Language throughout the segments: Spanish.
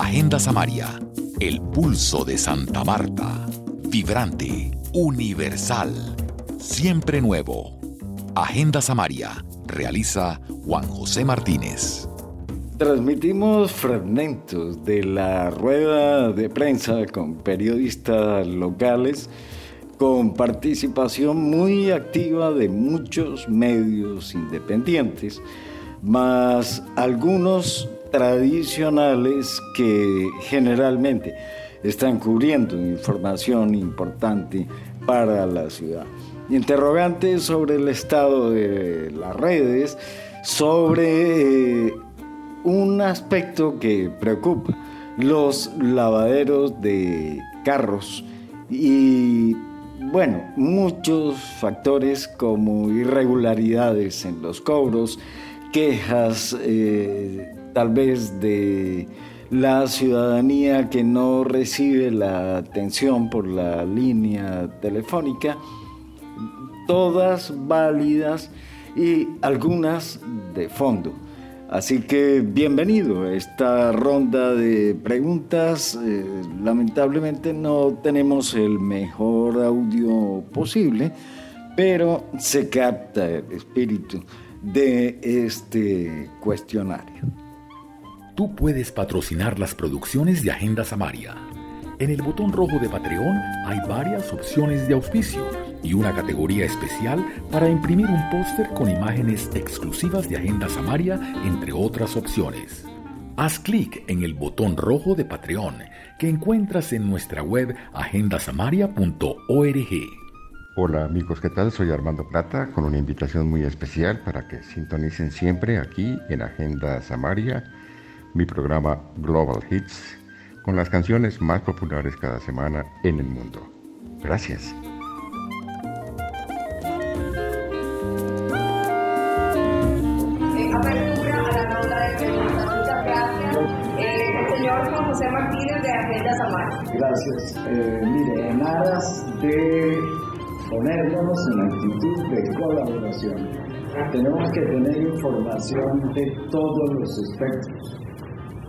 Agenda Samaria, el pulso de Santa Marta. Vibrante, universal, siempre nuevo. Agenda Samaria, realiza Juan José Martínez. Transmitimos fragmentos de la rueda de prensa con periodistas locales con participación muy activa de muchos medios independientes, más algunos tradicionales que generalmente están cubriendo información importante para la ciudad. Interrogantes sobre el estado de las redes, sobre... Eh, un aspecto que preocupa, los lavaderos de carros y bueno, muchos factores como irregularidades en los cobros, quejas eh, tal vez de la ciudadanía que no recibe la atención por la línea telefónica, todas válidas y algunas de fondo. Así que bienvenido a esta ronda de preguntas. Eh, lamentablemente no tenemos el mejor audio posible, pero se capta el espíritu de este cuestionario. Tú puedes patrocinar las producciones de Agenda Samaria. En el botón rojo de Patreon hay varias opciones de auspicio y una categoría especial para imprimir un póster con imágenes exclusivas de Agenda Samaria, entre otras opciones. Haz clic en el botón rojo de Patreon que encuentras en nuestra web agendasamaria.org. Hola amigos, ¿qué tal? Soy Armando Plata con una invitación muy especial para que sintonicen siempre aquí en Agenda Samaria mi programa Global Hits con las canciones más populares cada semana en el mundo. Gracias. José Martínez de Agenda Samar. Gracias. Eh, mire, en aras de ponernos en actitud de colaboración, tenemos que tener información de todos los espectros.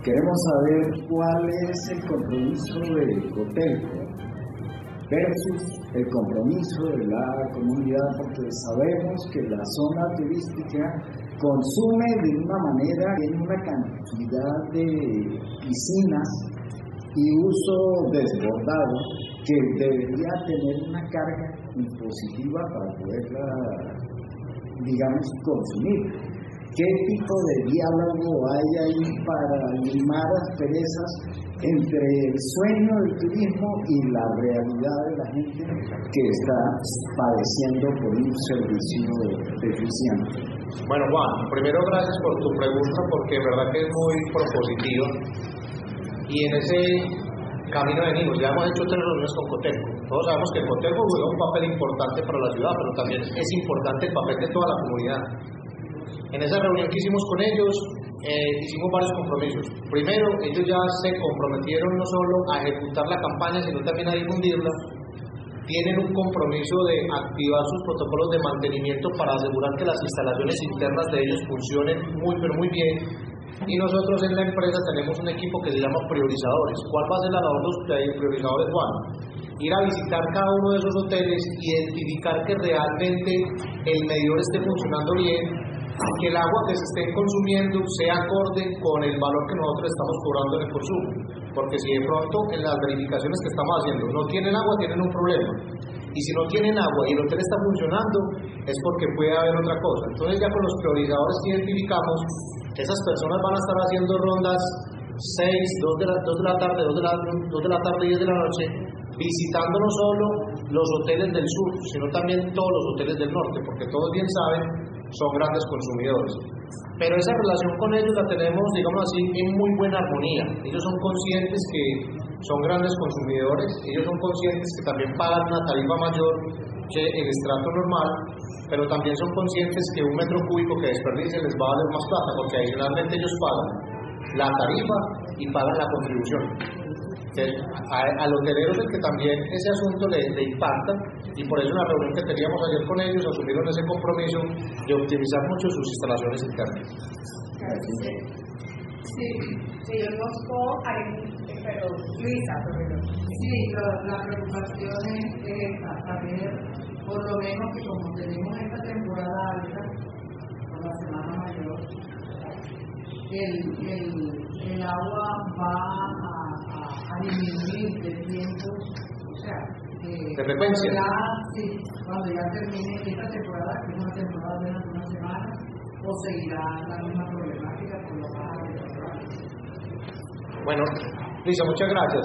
Queremos saber cuál es el compromiso de Cotelco versus el compromiso de la comunidad, porque sabemos que la zona turística consume de una manera, en una cantidad de piscinas y uso desbordado que debería tener una carga impositiva para poderla, digamos, consumir. ¿Qué tipo de diálogo hay ahí para limar asperezas entre el sueño del turismo y la realidad de la gente que está padeciendo por un servicio deficiente? Bueno, Juan, primero gracias por tu pregunta porque en verdad que es muy propositiva y en ese camino venimos. Ya hemos hecho tres reuniones con Coteco. Todos sabemos que Coteco juega un papel importante para la ciudad, pero también es importante el papel de toda la comunidad. En esa reunión que hicimos con ellos, eh, hicimos varios compromisos. Primero, ellos ya se comprometieron no solo a ejecutar la campaña, sino también a difundirla tienen un compromiso de activar sus protocolos de mantenimiento para asegurar que las instalaciones internas de ellos funcionen muy, pero muy bien. Y nosotros en la empresa tenemos un equipo que se llama priorizadores. ¿Cuál va a ser la labor de los priorizadores, Juan? Ir a visitar cada uno de esos hoteles, identificar que realmente el medidor esté funcionando bien, que el agua que se esté consumiendo sea acorde con el valor que nosotros estamos cobrando en el consumo. Porque si de pronto en las verificaciones que estamos haciendo no tienen agua, tienen un problema. Y si no tienen agua y el hotel está funcionando, es porque puede haber otra cosa. Entonces ya con los priorizadores que identificamos, esas personas van a estar haciendo rondas 6, 2 de la, 2 de la tarde, 2 de la, 2 de la tarde, 10 de la noche, visitando no solo los hoteles del sur, sino también todos los hoteles del norte, porque todos bien saben, son grandes consumidores. Pero esa relación con ellos la tenemos, digamos así, en muy buena armonía. Ellos son conscientes que son grandes consumidores, ellos son conscientes que también pagan una tarifa mayor que el estrato normal, pero también son conscientes que un metro cúbico que desperdice les va a dar más plata, porque adicionalmente ellos pagan la tarifa y pagan la contribución. A, los hoteleros es que también ese asunto le, le, impacta y por eso en la reunión que teníamos ayer con ellos asumieron ese compromiso de optimizar mucho sus instalaciones internas. Sí, seguimos con pero Luisa, pero Sí, la, la preocupación es esta, saber, por lo menos que como tenemos esta temporada alta, por la Semana Mayor, el, el, el agua va a, a, disminuir de o sea, eh, de frecuencia. Ya, sí, cuando ya termine esta temporada, que es una temporada de una semana, o seguirá la misma problemática por lo bajas de Bueno, Lisa, muchas gracias.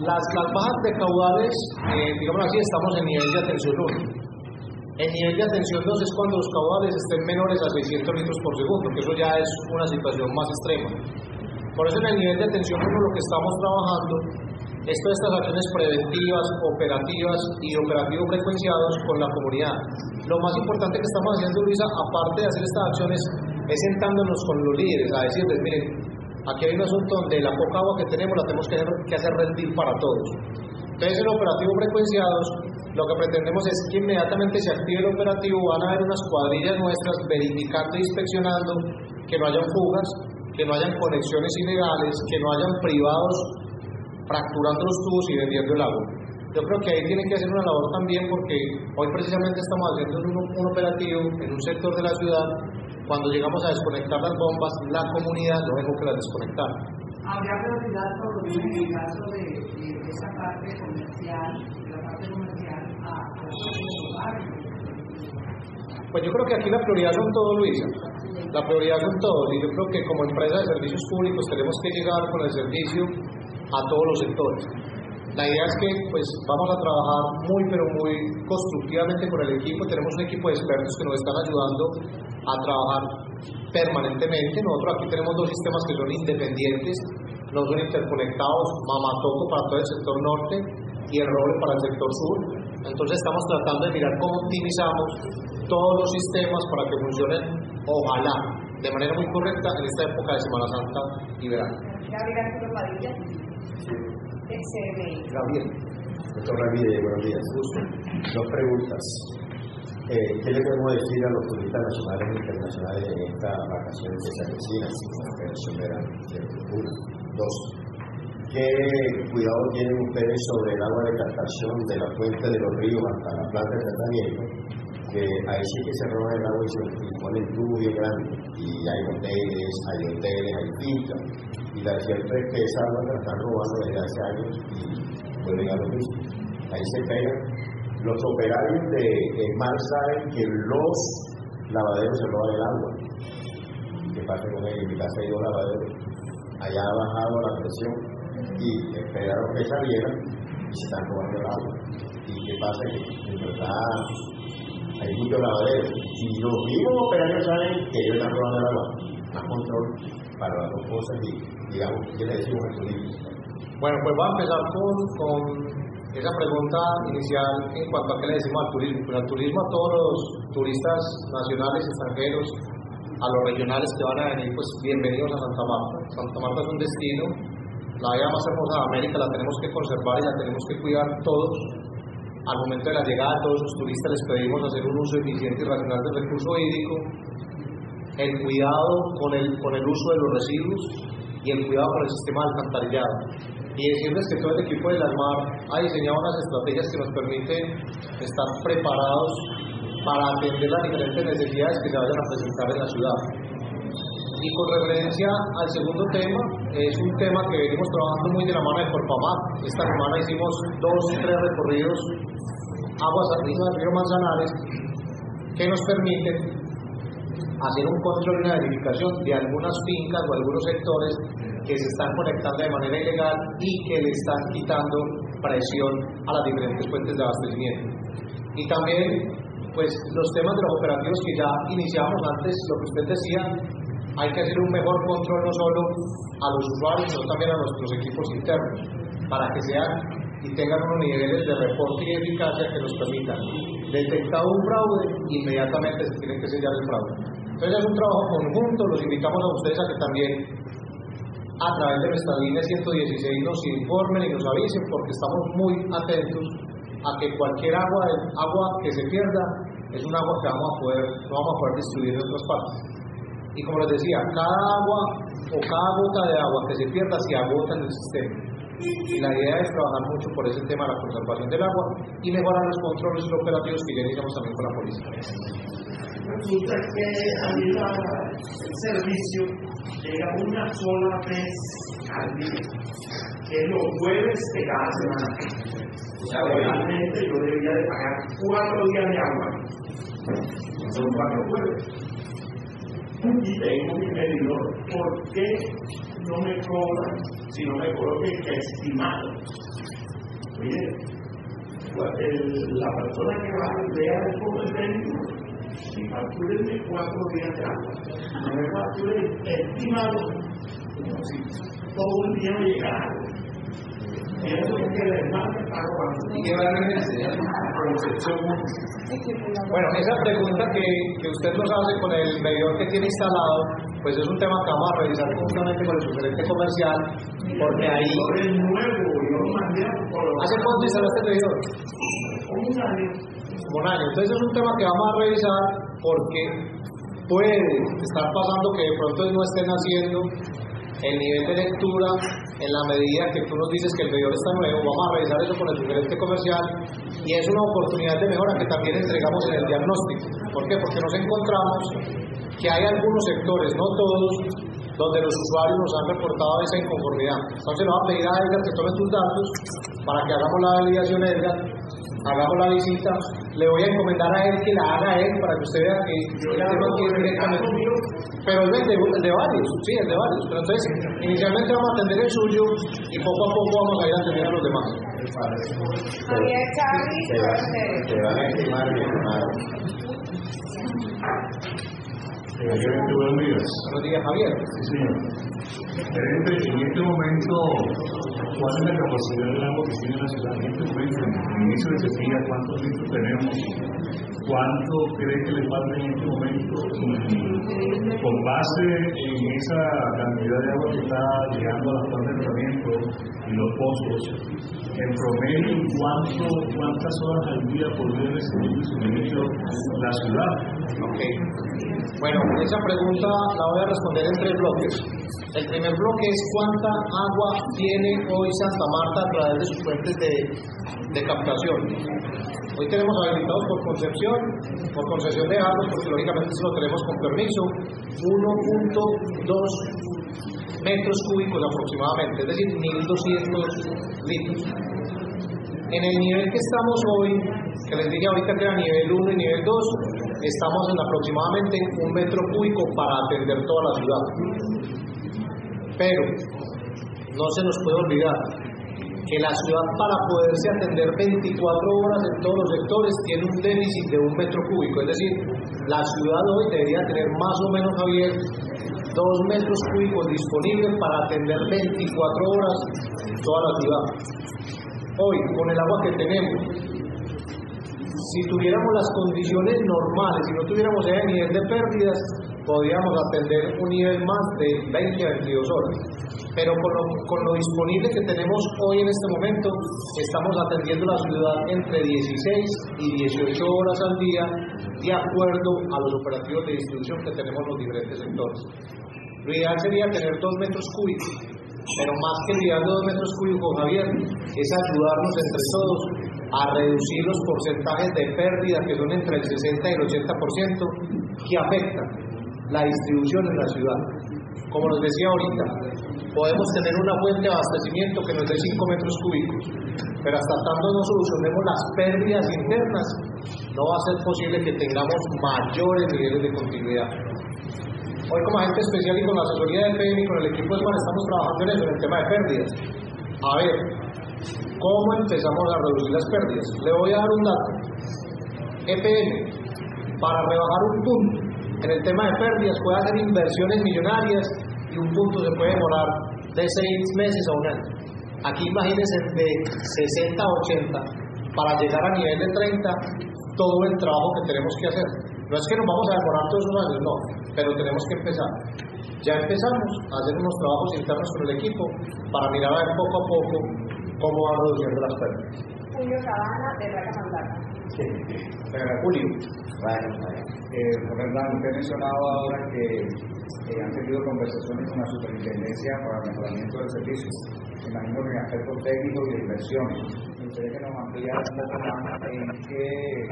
Las, las bajas de caudales, eh, digamos así, estamos en nivel de atención 1. En nivel de atención 2 es cuando los caudales estén menores a 600 litros por segundo, que eso ya es una situación más extrema. Por eso en el nivel de atención 1 lo que estamos trabajando es todas estas acciones preventivas, operativas y operativos frecuenciados con la comunidad. Lo más importante que estamos haciendo, Luisa, aparte de hacer estas acciones, es sentándonos con los líderes a decirles, miren, Aquí hay un asunto donde la poca agua que tenemos la tenemos que, hacer rendir para todos. Entonces, en operativos frecuenciados, lo que pretendemos es que inmediatamente se active el operativo, van a haber unas cuadrillas nuestras verificando e inspeccionando que no hayan fugas, que no hayan conexiones ilegales, que no hayan privados fracturando los tubos y vendiendo el agua. Yo creo que ahí tienen que hacer una labor también porque hoy precisamente estamos haciendo un, un operativo en un sector de la ciudad cuando llegamos a desconectar las bombas, la comunidad no dejó que las desconectaran. ¿Habría prioridad por en el caso de, esa parte comercial, de la parte comercial, a, a Pues yo creo que aquí la prioridad son todos, Luisa. La prioridad son todos. Y yo creo que como empresa de servicios públicos tenemos que llegar con el servicio a todos los sectores. La idea es que pues vamos a trabajar muy pero muy constructivamente con el equipo. Tenemos un equipo de expertos que nos están ayudando a trabajar permanentemente. Nosotros aquí tenemos dos sistemas que son independientes, no son interconectados, Mamatoco para todo el sector norte y el roble para el sector sur. Entonces estamos tratando de mirar cómo optimizamos todos los sistemas para que funcionen, ojalá, de manera muy correcta en esta época de Semana Santa y verano. Gabriel. Doctor Ramírez, buenos días. Dos preguntas. Eh, ¿Qué le podemos decir a los turistas nacionales e internacionales en esta vacaciones que se avecinan, verano? Uno. Dos. ¿Qué cuidado tienen ustedes sobre el agua de captación de la fuente de los ríos hasta la planta de tratamiento? Que ahí sí que se roba el agua y se ponen tubos bien grandes. Y hay hoteles, hay hoteles, hay fincas. Y la cierta es que esa agua la están robando desde hace años y puede a lo mismo. Ahí se pegan los operarios de, mar saben que los lavaderos se roban el agua. ¿Qué pasa con ellos? En mi casa hay dos lavaderos. Allá ha bajado la presión y esperaron que salieran y se están robando el agua. ¿Y qué pasa? Que en verdad hay muchos lavaderos. Y los mismos operarios saben que ellos están robando el agua. Más control para las dos cosas y, digamos, ¿qué le decimos al turismo? Bueno, pues voy a empezar con, con esa pregunta inicial en cuanto a qué le decimos al turismo. Pues al turismo a todos los turistas nacionales, extranjeros, a los regionales que van a venir, pues bienvenidos a Santa Marta. Santa Marta es un destino, la vida más hermosa de América, la tenemos que conservar y la tenemos que cuidar todos. Al momento de la llegada de todos los turistas les pedimos hacer un uso eficiente y racional del recurso hídrico, el cuidado con el, con el uso de los residuos y el cuidado con el sistema de alcantarillado y decirles que todo el equipo de la ARMAR ha diseñado unas estrategias que nos permiten estar preparados para atender las diferentes necesidades que se vayan a presentar en la ciudad. Y con referencia al segundo tema, es un tema que venimos trabajando muy de la mano de Corpamar. Esta semana hicimos dos, tres recorridos aguas arriba del río Manzanares que nos permiten hacer un control y una verificación de algunas fincas o algunos sectores que se están conectando de manera ilegal y que le están quitando presión a las diferentes fuentes de abastecimiento. Y también, pues los temas de los operativos que ya iniciamos antes, lo que usted decía, hay que hacer un mejor control no solo a los usuarios, sino también a nuestros equipos internos, para que sean y tengan unos niveles de reporte y eficacia que nos permitan detectar un fraude, inmediatamente se tiene que sellar el fraude. Entonces es un trabajo conjunto, los invitamos a ustedes a que también a través de nuestra línea 116 nos informen y nos avisen porque estamos muy atentos a que cualquier agua, agua que se pierda es un agua que vamos a poder, no vamos a poder distribuir en otras partes. Y como les decía, cada agua o cada gota de agua que se pierda se agota en el sistema. Y la idea es trabajar mucho por ese tema de la conservación del agua y mejorar los controles operativos que ya iniciamos también con la policía. Resulta que a mí la, el servicio llega una sola vez al día, que es los jueves de cada semana. O sea, realmente yo debería de pagar cuatro días de agua. Son cuatro jueves. Y tengo mi medidor. ¿Por qué no me cobran si no me cobran que estimado? Oye, el- la persona que va a vea el fondo técnico y facturen de cuatro días de agua. No me facturen estimado como todo el día me llegara. Y eso es que el hermano me está robando. ¿Y qué va a Bueno, esa pregunta que, que usted nos hace con el medidor que tiene instalado, pues es un tema que vamos a revisar conjuntamente con el subgerente comercial, porque ahí... ¿Hace cuánto instalaste el medidor? como un año. Un año. Entonces es un tema que vamos a revisar porque puede estar pasando que de pronto no estén haciendo el nivel de lectura en la medida que tú nos dices que el medidor está nuevo. Vamos a revisar eso con el subgerente comercial y es una oportunidad de mejora que también entregamos en el diagnóstico. ¿Por qué? Porque nos encontramos que hay algunos sectores, no todos, donde los usuarios nos han reportado esa inconformidad. Entonces le voy a pedir a Edgar que tome tus datos para que hagamos la validación, Edgar, hagamos la visita. Le voy a encomendar a él que la haga a él para que usted vea que el tema aquí es directamente. Pero es el de, el de varios, sí, el de varios. Pero entonces, inicialmente vamos a atender el suyo y poco a poco vamos a ir atendiendo a los demás. Javier Charlie, ustedes. Te van a estimar hermano. Gerente, buenos días. Buenos días, Javier. Sí, señor. En este momento, ¿cuál es la capacidad del agua que tiene la ciudad? En inicio de sequía, ¿cuántos litros tenemos? ¿Cuánto cree que le falta en este momento? Con base en esa cantidad de agua que está llegando a las plantas de tratamiento y los pozos, en promedio, ¿cuánto, ¿cuántas horas al día podría recibir de suministro la ciudad? Ok. Bueno, esa pregunta la voy a responder en tres bloques. El primer bloque es cuánta agua tiene hoy Santa Marta a través de sus fuentes de captación. Hoy tenemos habilitados por concepción, por concesión de agua, porque lógicamente eso lo tenemos con permiso, 1.2 metros cúbicos aproximadamente, es decir, 1.200 litros. En el nivel que estamos hoy, que les dije ahorita que era nivel 1 y nivel 2, estamos en aproximadamente un metro cúbico para atender toda la ciudad. Pero no se nos puede olvidar que la ciudad para poderse atender 24 horas en todos los sectores tiene un déficit de un metro cúbico. Es decir, la ciudad hoy debería tener más o menos, Javier, dos metros cúbicos disponibles para atender 24 horas toda la ciudad. Hoy, con el agua que tenemos, si tuviéramos las condiciones normales, si no tuviéramos ese nivel de pérdidas, podríamos atender un nivel más de 20 a 22 horas. Pero con lo, con lo disponible que tenemos hoy en este momento, estamos atendiendo la ciudad entre 16 y 18 horas al día, de acuerdo a los operativos de distribución que tenemos en los diferentes sectores. Lo ideal sería tener 2 metros cúbicos, pero más que enviar 2 metros cúbicos, Javier, es ayudarnos entre todos a reducir los porcentajes de pérdida que son entre el 60 y el 80% que afectan la distribución en la ciudad. Como les decía ahorita, podemos tener una fuente de abastecimiento que nos dé 5 metros cúbicos, pero hasta tanto no solucionemos las pérdidas internas, no va a ser posible que tengamos mayores niveles de continuidad. Hoy como agente especial y con la asesoría de PM y con el equipo de SMAN estamos trabajando en eso, en el tema de pérdidas. A ver, ¿cómo empezamos a reducir las pérdidas? Le voy a dar un dato. EPM, para rebajar un punto en el tema de pérdidas, puede hacer inversiones millonarias y un punto se puede demorar de seis meses a un año. Aquí imagínense de 60 a 80 para llegar a nivel de 30 todo el trabajo que tenemos que hacer. No es que nos vamos a demorar todos los años, no, pero tenemos que empezar. Ya empezamos a hacer unos trabajos internos con el equipo para mirar a ver poco a poco cómo van reduciendo las pérdidas. Julio Cabana de Raca Mandata. Julio. Eh, verdad, usted mencionaba ahora que eh, han tenido conversaciones con la superintendencia para el mejoramiento del servicio. Me imagino que en aspectos técnicos y de inversión. Me gustaría que nos ampliara un poco más en qué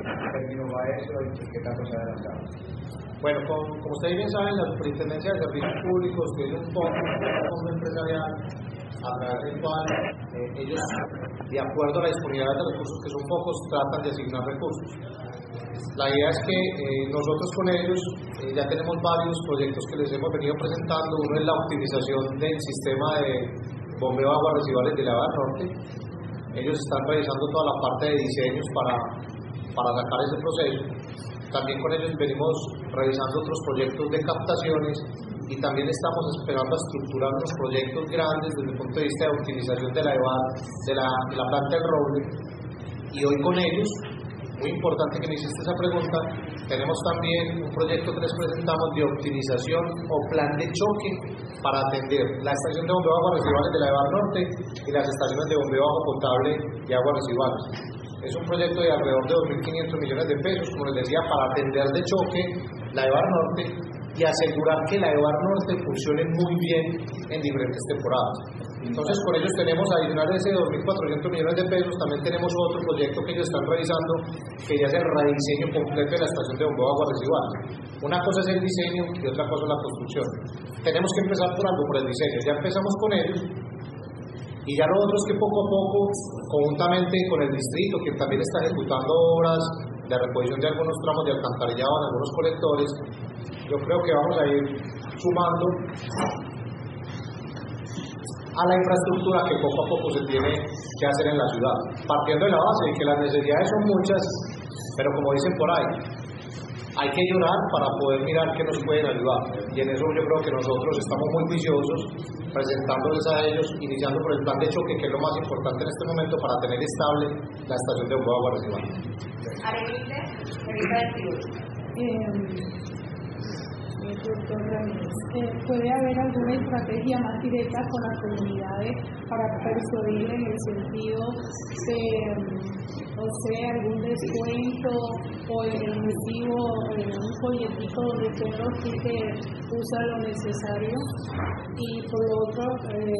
término va eso y qué tanto se ha adelantado. Bueno, como, como ustedes bien saben, la Superintendencia de Servicios Públicos tiene un fondo, un fondo empresarial a través del cual eh, ellos, de acuerdo a la disponibilidad de recursos, que son pocos, tratan de asignar recursos. La idea es que eh, nosotros con ellos eh, ya tenemos varios proyectos que les hemos venido presentando. Uno es la optimización del sistema de bombeo de aguas residuales de la Norte. Ellos están realizando toda la parte de diseños para, para sacar ese proceso. También con ellos venimos realizando otros proyectos de captaciones y también estamos esperando a estructurar unos proyectos grandes desde el punto de vista de optimización de la, de la, de la planta del roble. Y hoy con ellos muy importante que me hiciste esa pregunta, tenemos también un proyecto que les presentamos de optimización o plan de choque para atender la estación de bombeo de aguas residuales de la EVAR Norte y las estaciones de bombeo de agua potable y aguas residuales. Es un proyecto de alrededor de 2.500 millones de pesos, como les decía, para atender de choque la EVAR Norte y asegurar que la EVAR Norte funcione muy bien en diferentes temporadas. Entonces, con ellos tenemos, adicional de ese 2.400 millones de pesos, también tenemos otro proyecto que ellos están realizando, que ya es el rediseño completo de la estación de agua residual. Una cosa es el diseño y otra cosa es la construcción. Tenemos que empezar por algo, por el diseño. Ya empezamos con ellos, y ya lo otro es que poco a poco, conjuntamente con el distrito, que también está ejecutando obras de reposición de algunos tramos de alcantarillado en algunos colectores, yo creo que vamos a ir sumando a la infraestructura que poco a poco se tiene que hacer en la ciudad, partiendo de la base de que las necesidades son muchas, pero como dicen por ahí, hay que llorar para poder mirar qué nos pueden ayudar. Y en eso yo creo que nosotros estamos muy viciosos presentándoles a ellos, iniciando por el plan de choque, que es lo más importante en este momento para tener estable la estación de agua Eh, ¿Puede haber alguna estrategia más directa con las comunidades para persuadir en el sentido de, o sea, algún descuento o en el recibo, en un folletico donde todo que usa lo necesario? Y por otro, eh,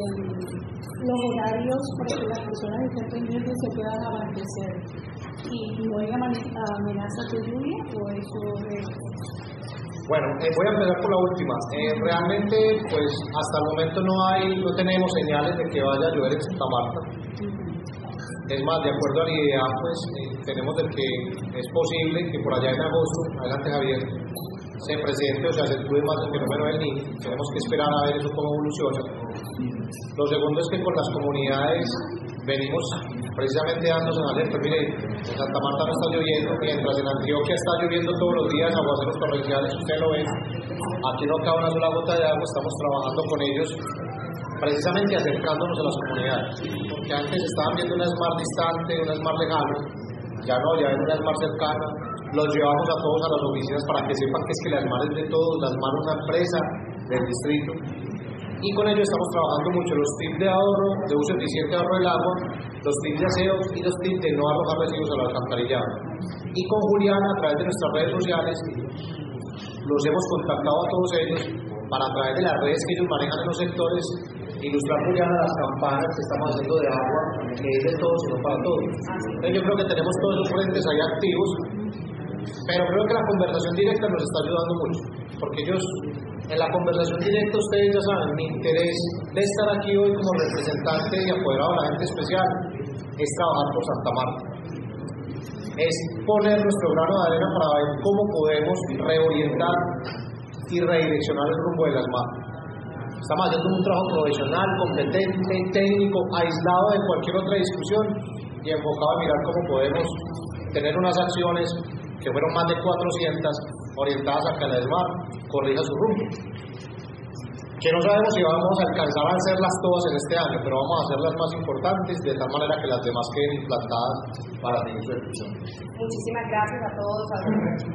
los horarios para que las personas estén pendientes se puedan abastecer. ¿Y no hay amenaza de lluvia o eso es bueno, eh, voy a empezar por la última. Eh, realmente, pues hasta el momento no hay, no tenemos señales de que vaya a llover en Santa Marta. Es más, de acuerdo a la idea, pues eh, tenemos de que es posible que por allá en agosto, adelante Javier, se presente o se acentúe más el fenómeno del niño. Tenemos que esperar a ver eso cómo evoluciona. Lo segundo es que con las comunidades venimos precisamente dándose en alerta. Mire, en Santa Marta no está lloviendo, mientras en Antioquia está lloviendo todos los días, aguaceros torrenciales, usted lo ve. Aquí no acaba una sola gota de agua, estamos trabajando con ellos precisamente acercándonos a las comunidades, porque antes estaban viendo una SMART distante, una SMART lejano, ya no, ya ven una SMART cercana, los llevamos a todos a las oficinas para que sepan que es que la SMART es de todos, la SMART es una empresa del distrito, y con ello estamos trabajando mucho los tips de ahorro, de uso eficiente de ahorro del agua, los tips de aseo y los tips de no arrojar residuos al alcantarillado. Y con Juliana, a través de nuestras redes sociales, los hemos contactado a todos ellos para a través de las redes que ellos manejan en los sectores, ilustrar Juliana las campanas que estamos haciendo de agua, que es de todos y no para todos. Entonces yo creo que tenemos todos los frentes ahí activos, pero creo que la conversación directa nos está ayudando mucho, porque ellos en la conversación directa ustedes ya saben, mi interés de estar aquí hoy como representante y apoderado de la gente especial es trabajar por Santa Marta. Es poner nuestro grano de arena para ver cómo podemos reorientar y redireccionar el rumbo de las marcas. Estamos haciendo un trabajo profesional, competente, técnico, aislado de cualquier otra discusión y enfocado a mirar cómo podemos tener unas acciones que fueron más de 400 orientadas a que la corrija su rumbo. Que no sabemos si vamos a alcanzar a hacerlas todas en este año, pero vamos a hacer las más importantes de tal manera que las demás queden implantadas para seguir su ejecución. Muchísimas gracias a todos.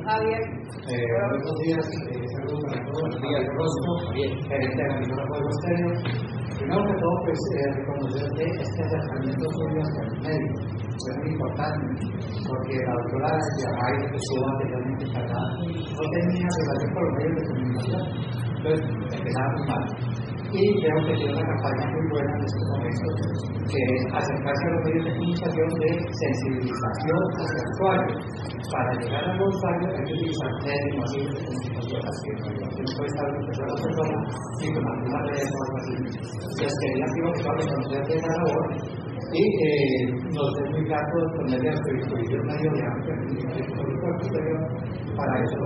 Javier. Eh, buenos días, eh, saludos para todos. Buenos días, Rosco, gerente de la emisora Pueblo Estéreo. Primero que todo, pues, eh, reconocer este acercamiento suyo hacia el medio es muy importante, porque la doctora Yamay, que estuvo anteriormente acá, no tenía relación con los medios de comunicación. Entonces empezamos mal. Y creo que tiene una campaña muy buena en este momento, que es acercarse a los medios de comunicación de sensibilización hacia el usuario. Para llegar a los usuarios hay que utilizar de comunicación, así que puede estar a las personas y tomar una redes más masivas. Entonces quería que los usuarios conocieran de la labor y eh, nos es muy grato ponerle a su disposición una ideología para eso,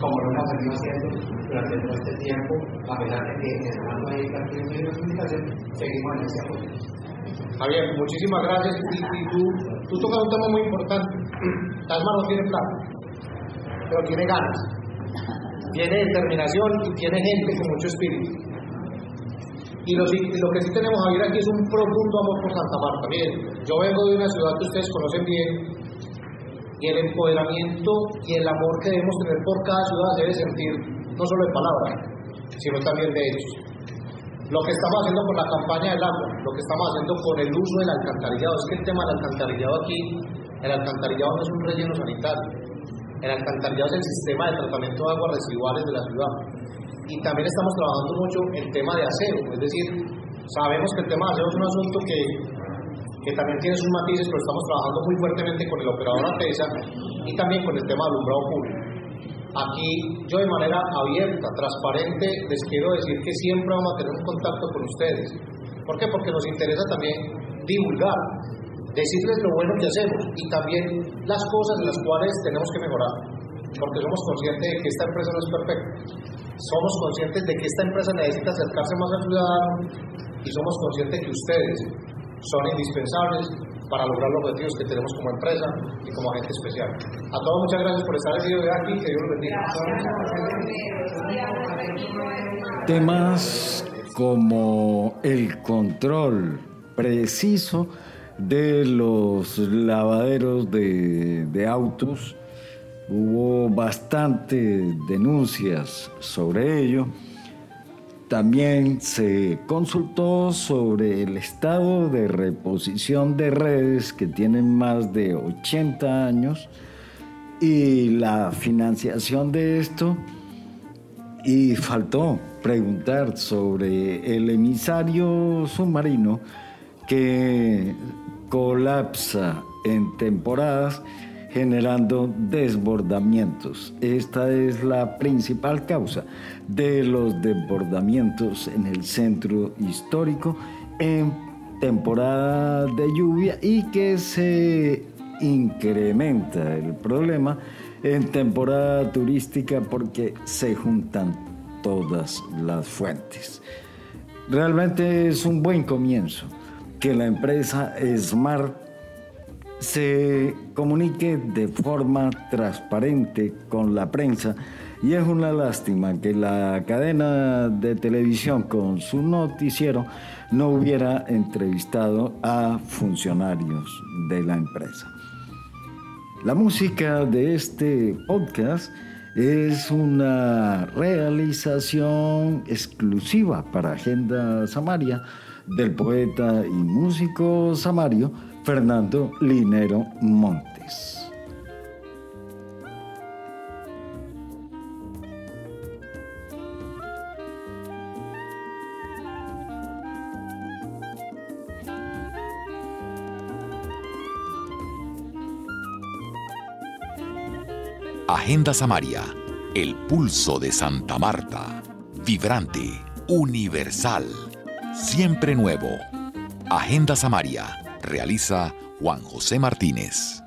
como lo hemos venido haciendo durante todo este tiempo, a pesar de que dejando ahí la comunicación, seguimos en ese apoyo. Javier, muchísimas gracias. Y, tú, tú tocas un tema muy importante. Tasma no tiene plata, pero tiene ganas, tiene determinación y tiene gente con mucho espíritu. Y lo, que sí tenemos, Javier, aquí es un profundo amor por Santa Marta. Miren, yo vengo de una ciudad que ustedes conocen bien, y el empoderamiento y el amor que debemos tener por cada ciudad debe sentir no solo en palabras, sino también de hechos. Lo que estamos haciendo con la campaña del agua, lo que estamos haciendo con el uso del alcantarillado, es que el tema del alcantarillado aquí, el alcantarillado no es un relleno sanitario, el alcantarillado es el sistema de tratamiento de aguas residuales de la ciudad. Y también estamos trabajando mucho el tema de aseo, es decir, sabemos que el tema de aseo es un asunto que que también tiene sus matices, pero estamos trabajando muy fuertemente con el operador ATESA y también con el tema de alumbrado público. Aquí yo de manera abierta, transparente, les quiero decir que siempre vamos a tener un contacto con ustedes. ¿Por qué? Porque nos interesa también divulgar, decirles lo bueno que hacemos y también las cosas en las cuales tenemos que mejorar. Porque somos conscientes de que esta empresa no es perfecta. Somos conscientes de que esta empresa necesita acercarse más al ciudadano y somos conscientes de que ustedes son indispensables para lograr los objetivos que tenemos como empresa y como agente especial. A todos muchas gracias por estar aquí, que Dios los bendiga. Temas como el control preciso de los lavaderos de, de autos, hubo bastantes denuncias sobre ello también se consultó sobre el estado de reposición de redes que tienen más de 80 años y la financiación de esto. Y faltó preguntar sobre el emisario submarino que colapsa en temporadas generando desbordamientos. Esta es la principal causa de los desbordamientos en el centro histórico en temporada de lluvia y que se incrementa el problema en temporada turística porque se juntan todas las fuentes. Realmente es un buen comienzo que la empresa Smart se comunique de forma transparente con la prensa y es una lástima que la cadena de televisión con su noticiero no hubiera entrevistado a funcionarios de la empresa. La música de este podcast es una realización exclusiva para Agenda Samaria del poeta y músico samario Fernando Linero Montes. Agenda Samaria, el pulso de Santa Marta, vibrante, universal, siempre nuevo. Agenda Samaria Realiza Juan José Martínez.